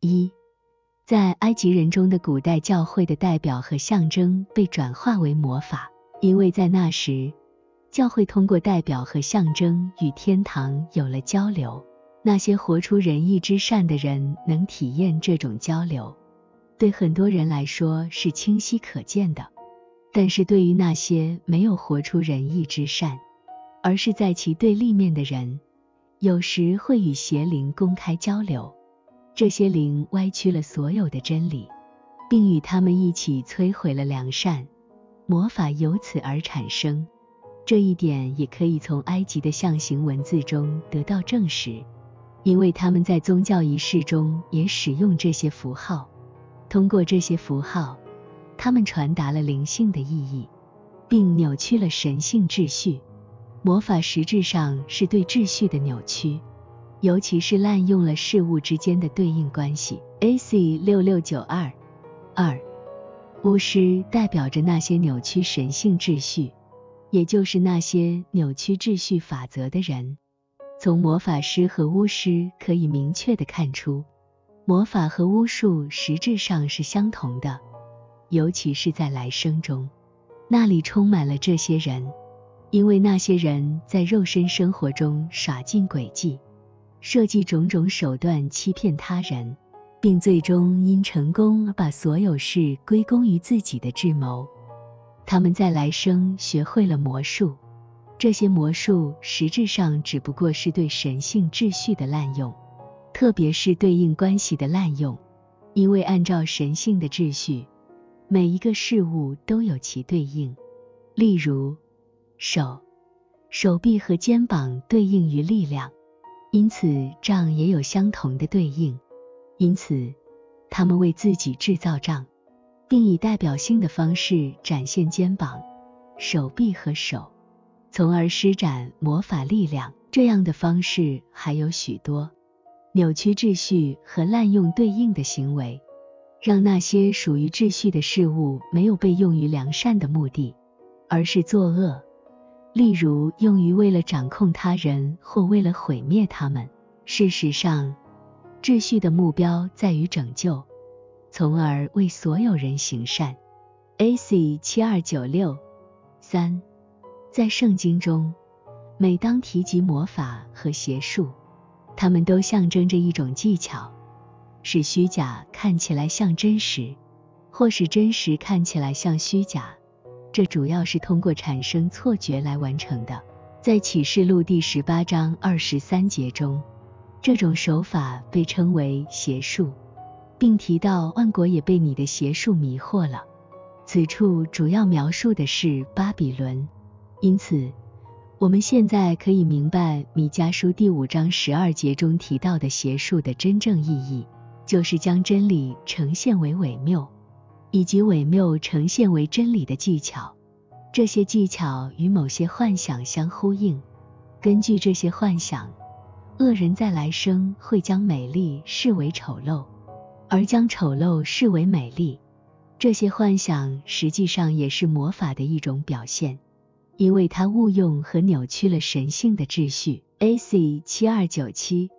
一，在埃及人中的古代教会的代表和象征被转化为魔法，因为在那时，教会通过代表和象征与天堂有了交流。那些活出仁义之善的人能体验这种交流，对很多人来说是清晰可见的。但是对于那些没有活出仁义之善，而是在其对立面的人，有时会与邪灵公开交流。这些灵歪曲了所有的真理，并与他们一起摧毁了良善，魔法由此而产生。这一点也可以从埃及的象形文字中得到证实，因为他们在宗教仪式中也使用这些符号。通过这些符号，他们传达了灵性的意义，并扭曲了神性秩序。魔法实质上是对秩序的扭曲。尤其是滥用了事物之间的对应关系。A.C. 六六九二二，巫师代表着那些扭曲神性秩序，也就是那些扭曲秩序法则的人。从魔法师和巫师可以明确的看出，魔法和巫术实质上是相同的，尤其是在来生中，那里充满了这些人，因为那些人在肉身生活中耍尽诡计。设计种种手段欺骗他人，并最终因成功而把所有事归功于自己的智谋。他们在来生学会了魔术，这些魔术实质上只不过是对神性秩序的滥用，特别是对应关系的滥用。因为按照神性的秩序，每一个事物都有其对应。例如，手、手臂和肩膀对应于力量。因此，杖也有相同的对应。因此，他们为自己制造杖，并以代表性的方式展现肩膀、手臂和手，从而施展魔法力量。这样的方式还有许多。扭曲秩序和滥用对应的行为，让那些属于秩序的事物没有被用于良善的目的，而是作恶。例如，用于为了掌控他人或为了毁灭他们。事实上，秩序的目标在于拯救，从而为所有人行善。A.C. 七二九六三，在圣经中，每当提及魔法和邪术，它们都象征着一种技巧，使虚假看起来像真实，或使真实看起来像虚假。这主要是通过产生错觉来完成的。在启示录第十八章二十三节中，这种手法被称为邪术，并提到万国也被你的邪术迷惑了。此处主要描述的是巴比伦。因此，我们现在可以明白米迦书第五章十二节中提到的邪术的真正意义，就是将真理呈现为伪谬。以及伪谬呈现为真理的技巧，这些技巧与某些幻想相呼应。根据这些幻想，恶人在来生会将美丽视为丑陋，而将丑陋视为美丽。这些幻想实际上也是魔法的一种表现，因为它误用和扭曲了神性的秩序。A.C. 七二九七